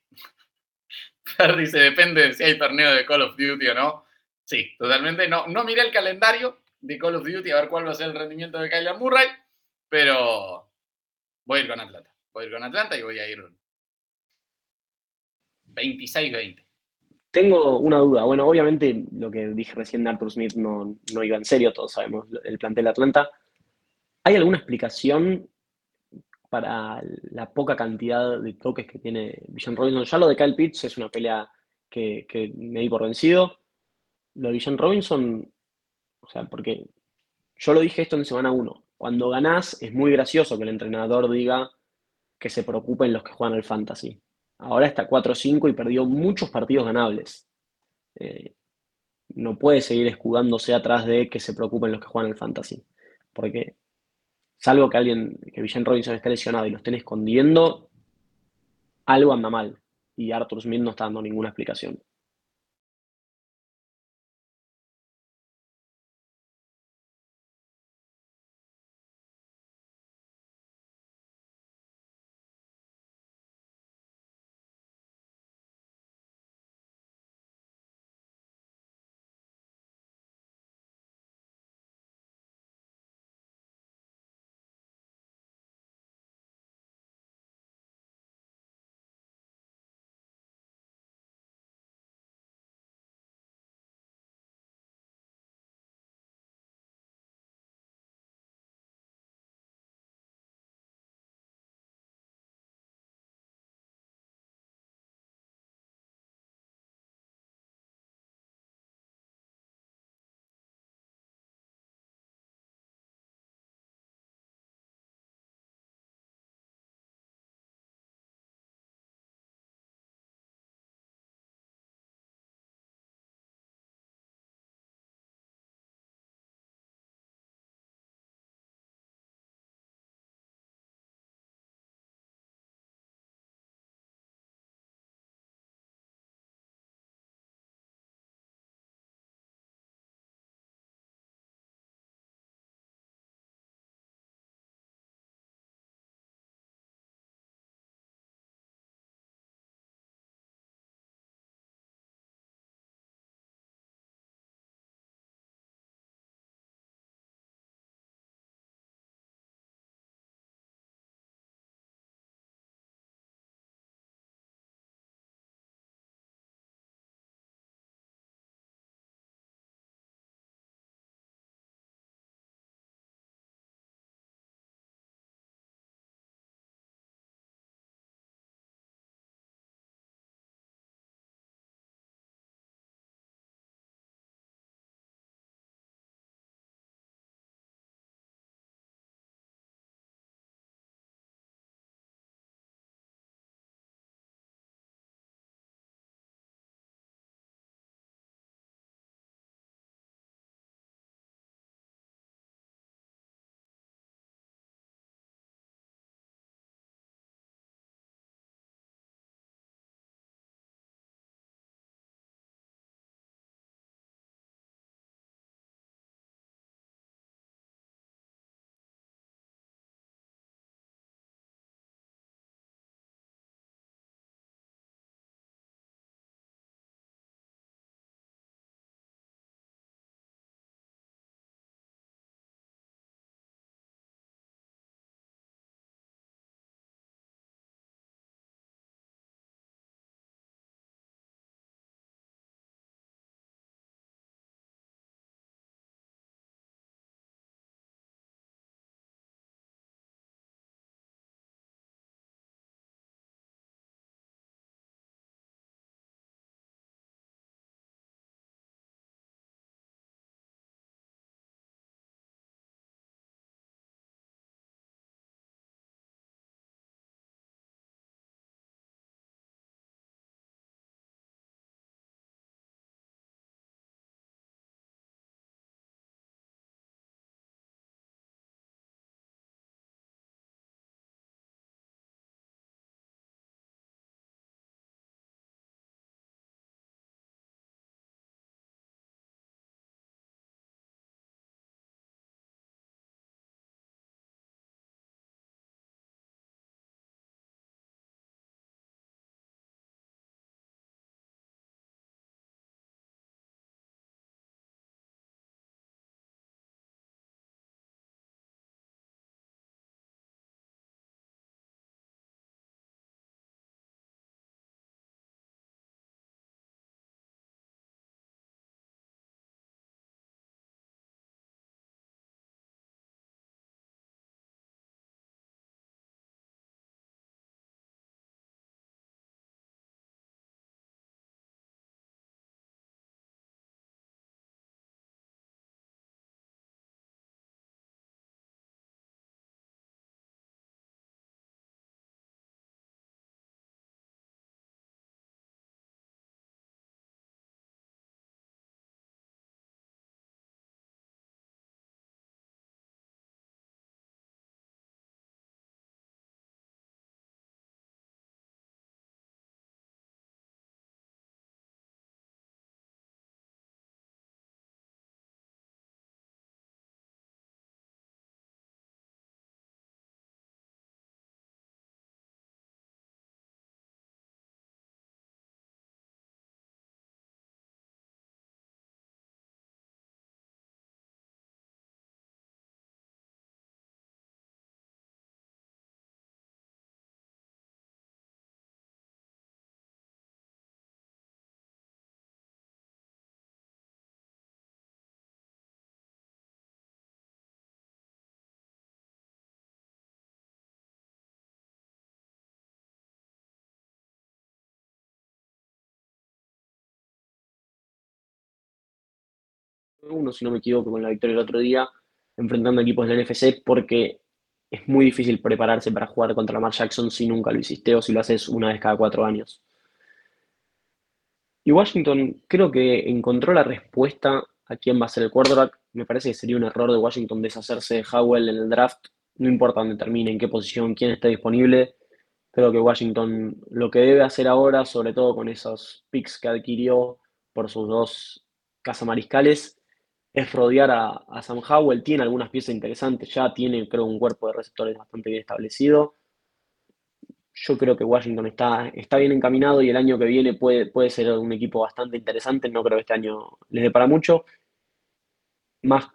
Fer dice, depende de si hay torneo de Call of Duty o no. Sí, totalmente. No, no miré el calendario, de Call of Duty a ver cuál va a ser el rendimiento de Kyler Murray, pero voy a ir con Atlanta. Voy a ir con Atlanta y voy a ir 26-20. Tengo una duda. Bueno, obviamente lo que dije recién de Arthur Smith no, no iba en serio, todos sabemos el plantel de Atlanta. ¿Hay alguna explicación para la poca cantidad de toques que tiene Villan Robinson? Ya lo de Kyle Pitts es una pelea que, me di por vencido. Lo de Villan Robinson sea, porque yo lo dije esto en semana 1. Cuando ganás es muy gracioso que el entrenador diga que se preocupen los que juegan al fantasy. Ahora está 4-5 y perdió muchos partidos ganables. Eh, no puede seguir escudándose atrás de que se preocupen los que juegan al fantasy. Porque, salvo que alguien, que Villan Robinson esté lesionado y lo estén escondiendo, algo anda mal. Y Arthur Smith no está dando ninguna explicación. Uno, si no me equivoco, con la victoria el otro día, enfrentando equipos del NFC, porque es muy difícil prepararse para jugar contra Lamar Jackson si nunca lo hiciste o si lo haces una vez cada cuatro años. Y Washington creo que encontró la respuesta a quién va a ser el quarterback. Me parece que sería un error de Washington deshacerse de Howell en el draft. No importa dónde termine, en qué posición, quién esté disponible. Creo que Washington lo que debe hacer ahora, sobre todo con esos picks que adquirió por sus dos casamariscales, es rodear a, Sam Howell. Tiene algunas piezas interesantes ya, tiene creo un cuerpo de receptores bastante bien establecido. Yo creo que Washington está, está bien encaminado y el año que viene puede, puede ser un equipo bastante interesante. No creo que este año les dé para mucho. Más,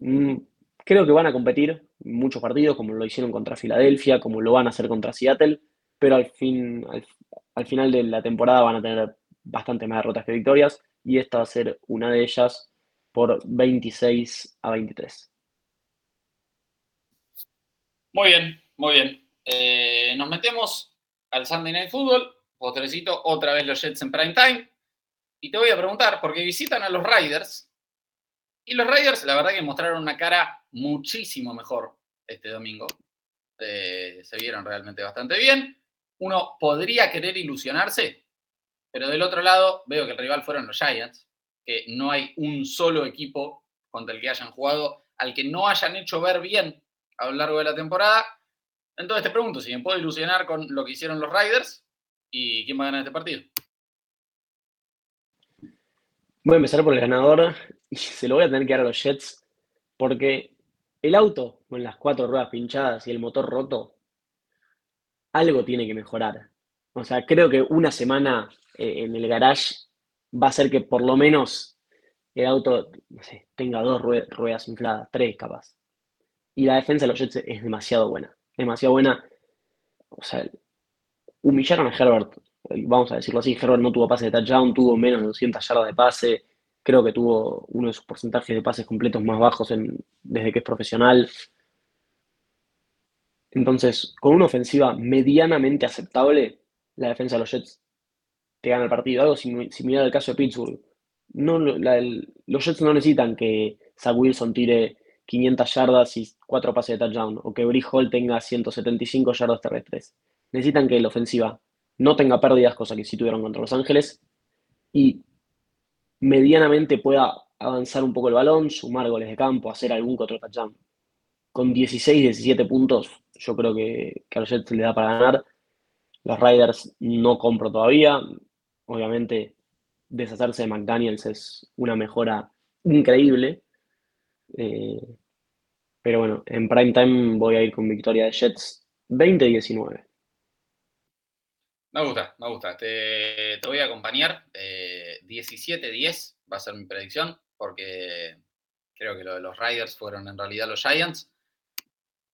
mm, creo que van a competir muchos partidos, como lo hicieron contra Filadelfia, como lo van a hacer contra Seattle, pero al, fin, al final de la temporada van a tener bastante más derrotas que victorias y esta va a ser una de ellas por 26 a 23. Muy bien, muy bien. Eh, nos metemos al Sunday Night Football, postrecito, otra vez los Jets en prime time. Y te voy a preguntar, porque visitan a los Riders, y los Riders, la verdad que mostraron una cara muchísimo mejor este domingo. Eh, se vieron realmente bastante bien. Uno podría querer ilusionarse, pero del otro lado veo que el rival fueron los Giants, que no hay un solo equipo contra el que hayan jugado, al que no hayan hecho ver bien a lo largo de la temporada. Entonces te pregunto si me puedo ilusionar con lo que hicieron los Riders y quién va a ganar este partido. Voy a empezar por el ganador y se lo voy a tener que dar a los Jets porque el auto con las cuatro ruedas pinchadas y el motor roto, algo tiene que mejorar. O sea, creo que una semana eh, en el garage va a ser que por lo menos el auto, tenga dos ruedas infladas, tres capaz. Y la defensa de los Jets es demasiado buena, demasiado buena. O sea, humillaron a Herbert, vamos a decirlo así, Herbert no tuvo pase de touchdown, tuvo menos de 200 yardas de pase, creo que tuvo uno de sus porcentajes de pases completos más bajos desde que es profesional. Entonces, con una ofensiva medianamente aceptable, la defensa de los Jets te gana el partido. Algo similar al caso de Pittsburgh. Los Jets no necesitan que Zach Wilson tire 500 yardas y 4 pases de touchdown, o que Brice Hall tenga 175 yardas terrestres. Necesitan que la ofensiva no tenga pérdidas, cosa que sí tuvieron contra Los Ángeles, y medianamente pueda avanzar un poco el balón, sumar goles de campo, hacer algún otro touchdown. Con 16, 17 puntos, yo creo que, que a los Jets le da para ganar. Los Riders no compro todavía. Obviamente, deshacerse de McDaniels es una mejora increíble. Eh, pero bueno, en prime time voy a ir con victoria de Jets 20-19. Me gusta, me gusta. Te, voy a acompañar. 17-10 va a ser mi predicción, porque creo que lo de los Riders fueron en realidad los Giants.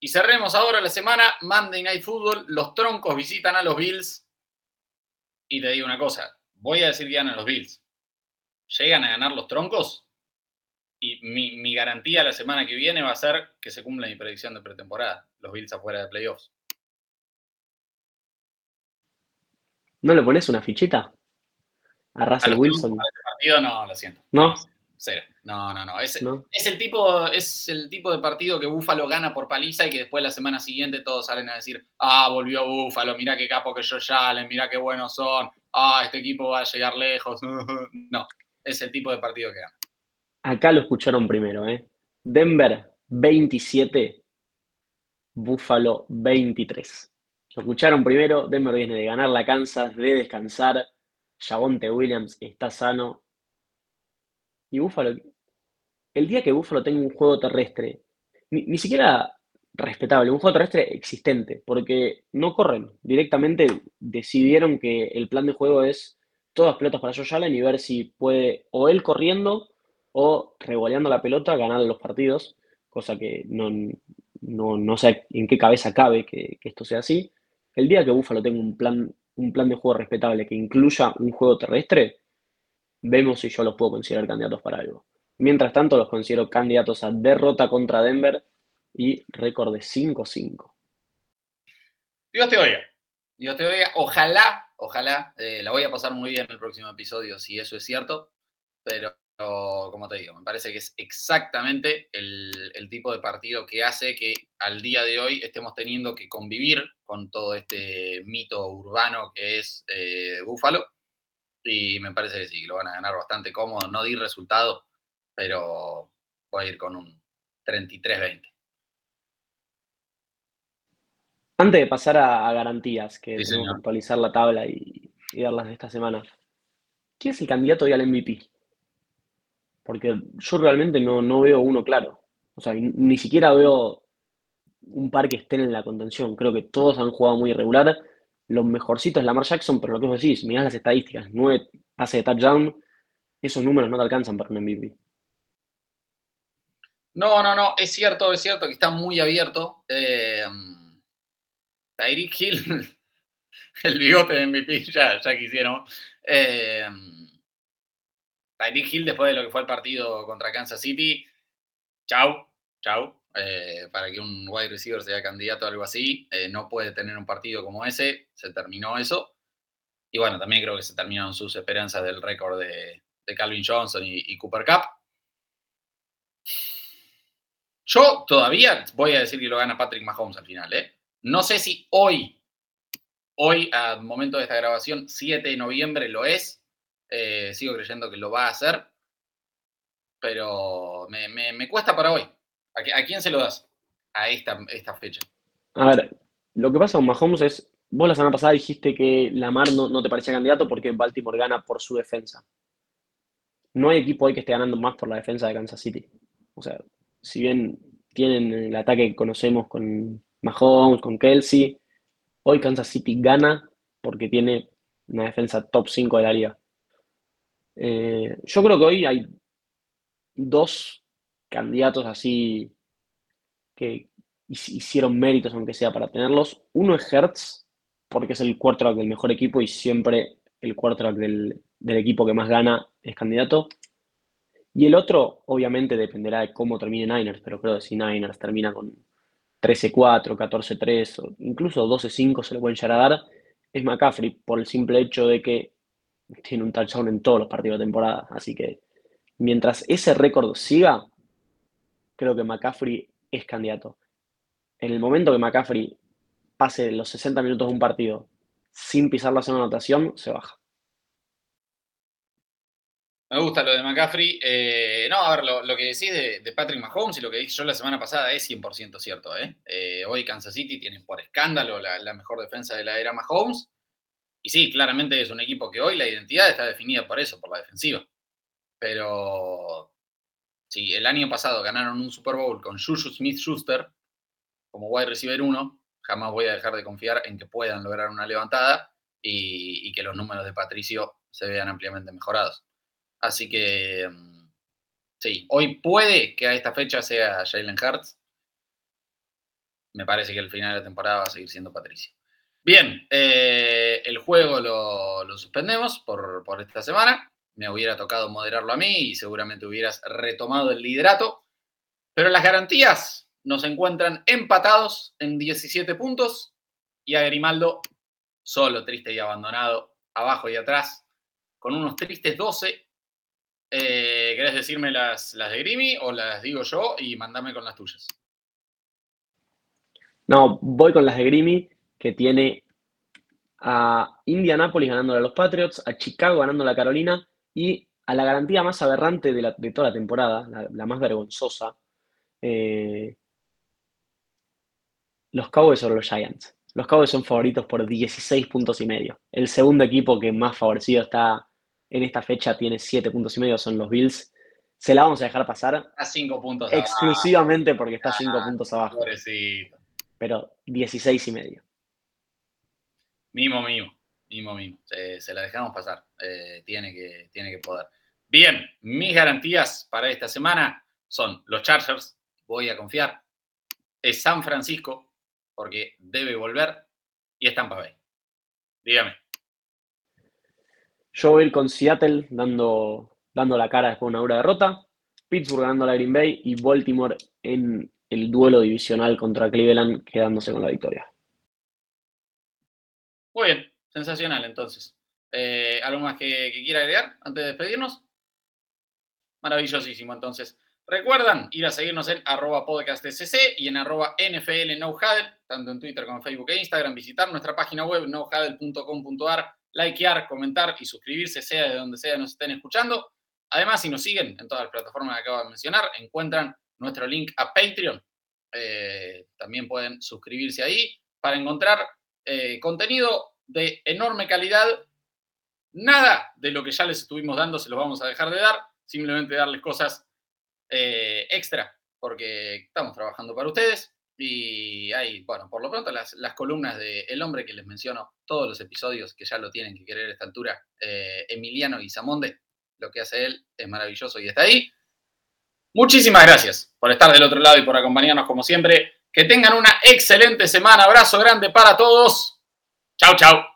Y cerremos ahora la semana, Monday Night Football. Los troncos visitan a los Bills. Y te digo una cosa, voy a decir que ganan los Bills. Llegan a ganar los troncos y mi, garantía la semana que viene va a ser que se cumpla mi predicción de pretemporada. Los Bills afuera de playoffs. ¿No le pones una fichita? A Russell Wilson. partido no, lo siento. ¿No? Cero. No, no, no. Es, el tipo, es el tipo de partido que Búfalo gana por paliza y que después la semana siguiente todos salen a decir, ah, volvió Búfalo, mira qué capo que yo Allen, mira qué buenos son, ah, este equipo va a llegar lejos. no, es el tipo de partido que gana. Acá lo escucharon primero, ¿eh? Denver 27, Búfalo 23. Lo escucharon primero, Denver viene de ganar la Kansas, de descansar, Javonte Williams está sano, y Buffalo, el día que Buffalo tenga un juego terrestre, ni, siquiera respetable, un juego terrestre existente, porque no corren, directamente decidieron que el plan de juego es todas pelotas para Josh Allen y ver si puede o él corriendo o revoleando la pelota ganar los partidos, cosa que no, no, sé en qué cabeza cabe que, que, esto sea así. El día que Buffalo tenga un plan, un plan de juego respetable que incluya un juego terrestre, Vemos si yo los puedo considerar candidatos para algo. Mientras tanto, los considero candidatos a derrota contra Denver y récord de 5-5. Dios te oiga. Dios te oiga. Ojalá, ojalá, eh, la voy a pasar muy bien en el próximo episodio, si eso es cierto. Pero como te digo, me parece que es exactamente el, tipo de partido que hace que al día de hoy estemos teniendo que convivir con todo este mito urbano que es eh, Búfalo. Y me parece que sí, lo van a ganar bastante cómodo. No di resultado, pero voy a ir con un 33-20. Antes de pasar a, garantías, que tenemos que actualizar la tabla y, y darlas de esta semana, ¿quién es el candidato hoy al MVP? Porque yo realmente no, veo uno claro. O sea, ni siquiera veo un par que estén en la contención. Creo que todos han jugado muy irregular. Los mejorcitos es Lamar Jackson, pero lo que vos decís, mirás las estadísticas, nueve hace de touchdown, esos números no te alcanzan para un MVP. No, no, no, es cierto, es cierto que está muy abierto. Eh, Tyreek Hill, el bigote de MVP, ya, ya quisieron. Eh, Tyreek Hill, después de lo que fue el partido contra Kansas City, chau, chau. Eh, para que un wide receiver sea candidato a algo así, eh, no puede tener un partido como ese, se terminó eso. Y bueno, también creo que se terminaron sus esperanzas del récord de, Calvin Johnson y, Cooper Cup. Yo todavía voy a decir que lo gana Patrick Mahomes al final. ¿eh? No sé si hoy, hoy, al momento de esta grabación, 7 de noviembre, lo es, sigo creyendo que lo va a hacer, pero me, cuesta para hoy. ¿A, quién se lo das a esta, esta fecha? A ver, lo que pasa con Mahomes es, vos la semana pasada dijiste que Lamar no, no te parecía candidato porque Baltimore gana por su defensa. No hay equipo hoy que esté ganando más por la defensa de Kansas City. O sea, si bien tienen el ataque que conocemos con Mahomes, con Kelsey, hoy Kansas City gana porque tiene una defensa top 5 de la liga. Eh, yo creo que hoy hay dos candidatos así que hicieron méritos, aunque sea para tenerlos. Uno es Hertz, porque es el quarterback del mejor equipo y siempre el quarterback del, del equipo que más gana es candidato. Y el otro, obviamente, dependerá de cómo termine Niners, pero creo que si Niners termina con 13-4, 14-3 o incluso 12-5 se le pueden llegar a dar, es McCaffrey, por el simple hecho de que tiene un touchdown en todos los partidos de temporada. Así que mientras ese récord siga, creo que McCaffrey es candidato. En el momento que McCaffrey pase los 60 minutos de un partido sin pisar la zona anotación, se baja. Me gusta lo de McCaffrey. Eh, no, a ver, lo, que decís de, Patrick Mahomes y lo que dije yo la semana pasada es 100% cierto. ¿eh? ¿eh? hoy Kansas City tiene por escándalo la, la, mejor defensa de la era Mahomes. Y sí, claramente es un equipo que hoy la identidad está definida por eso, por la defensiva. Pero si el año pasado ganaron un Super Bowl con Juju Smith Schuster como wide receiver 1, jamás voy a dejar de confiar en que puedan lograr una levantada y, que los números de Patricio se vean ampliamente mejorados. Así que mm, sí, hoy puede que a esta fecha sea Jalen Hurts. Me parece que el final de la temporada va a seguir siendo Patricio. Bien, eh, el juego lo, suspendemos por, esta semana. Me hubiera tocado moderarlo a mí y seguramente hubieras retomado el liderato. Pero las garantías nos encuentran empatados en 17 puntos y a Grimaldo solo, triste y abandonado, abajo y atrás, con unos tristes 12. Eh, ¿Querés decirme las, las de Grimi o las digo yo y mandame con las tuyas? No, voy con las de Grimi que tiene a Indianapolis ganándole a los Patriots, a Chicago ganando a Carolina y a la garantía más aberrante de, toda la temporada, la, más vergonzosa, eh, los Cowboys sobre los Giants. Los Cowboys son favoritos por 16 puntos y medio. El segundo equipo que más favorecido está en esta fecha tiene 7 puntos y medio, son los Bills. Se la vamos a dejar pasar. A 5 puntos Exclusivamente porque está 5 ah, puntos abajo. Pero 16 y medio. Mimo, mimo, mimo, mimo. Se, la dejamos pasar. Eh, tiene, que, tiene que poder. Bien, mis garantías para esta semana son los Chargers, voy a confiar. Es San Francisco, porque debe volver. Y es Tampa Bay. Dígame. Yo voy a ir con Seattle dando, dando la cara después de una dura derrota. Pittsburgh ganando la Green Bay y Baltimore en el duelo divisional contra Cleveland quedándose con la victoria. Muy bien, sensacional entonces. Eh, ¿Algo más que, quiera agregar antes de despedirnos? Maravillosísimo, entonces. Recuerdan ir a seguirnos en arroba podcastcc y en arroba NFL tanto en Twitter como en Facebook e Instagram. Visitar nuestra página web nohuddle.com.ar, likear, comentar y suscribirse, sea de donde sea nos estén escuchando. Además, si nos siguen en todas las plataformas que acabo de mencionar, encuentran nuestro link a Patreon. Eh, también pueden suscribirse ahí para encontrar eh, contenido de enorme calidad. Nada de lo que ya les estuvimos dando se los vamos a dejar de dar, simplemente darles cosas eh, extra, porque estamos trabajando para ustedes. Y hay, bueno, por lo pronto las, columnas de El Hombre que les menciono, todos los episodios que ya lo tienen que querer a esta altura, eh, Emiliano y Zamonde, lo que hace él es maravilloso y está ahí. Muchísimas gracias por estar del otro lado y por acompañarnos como siempre. Que tengan una excelente semana. Abrazo grande para todos. Chau, chau.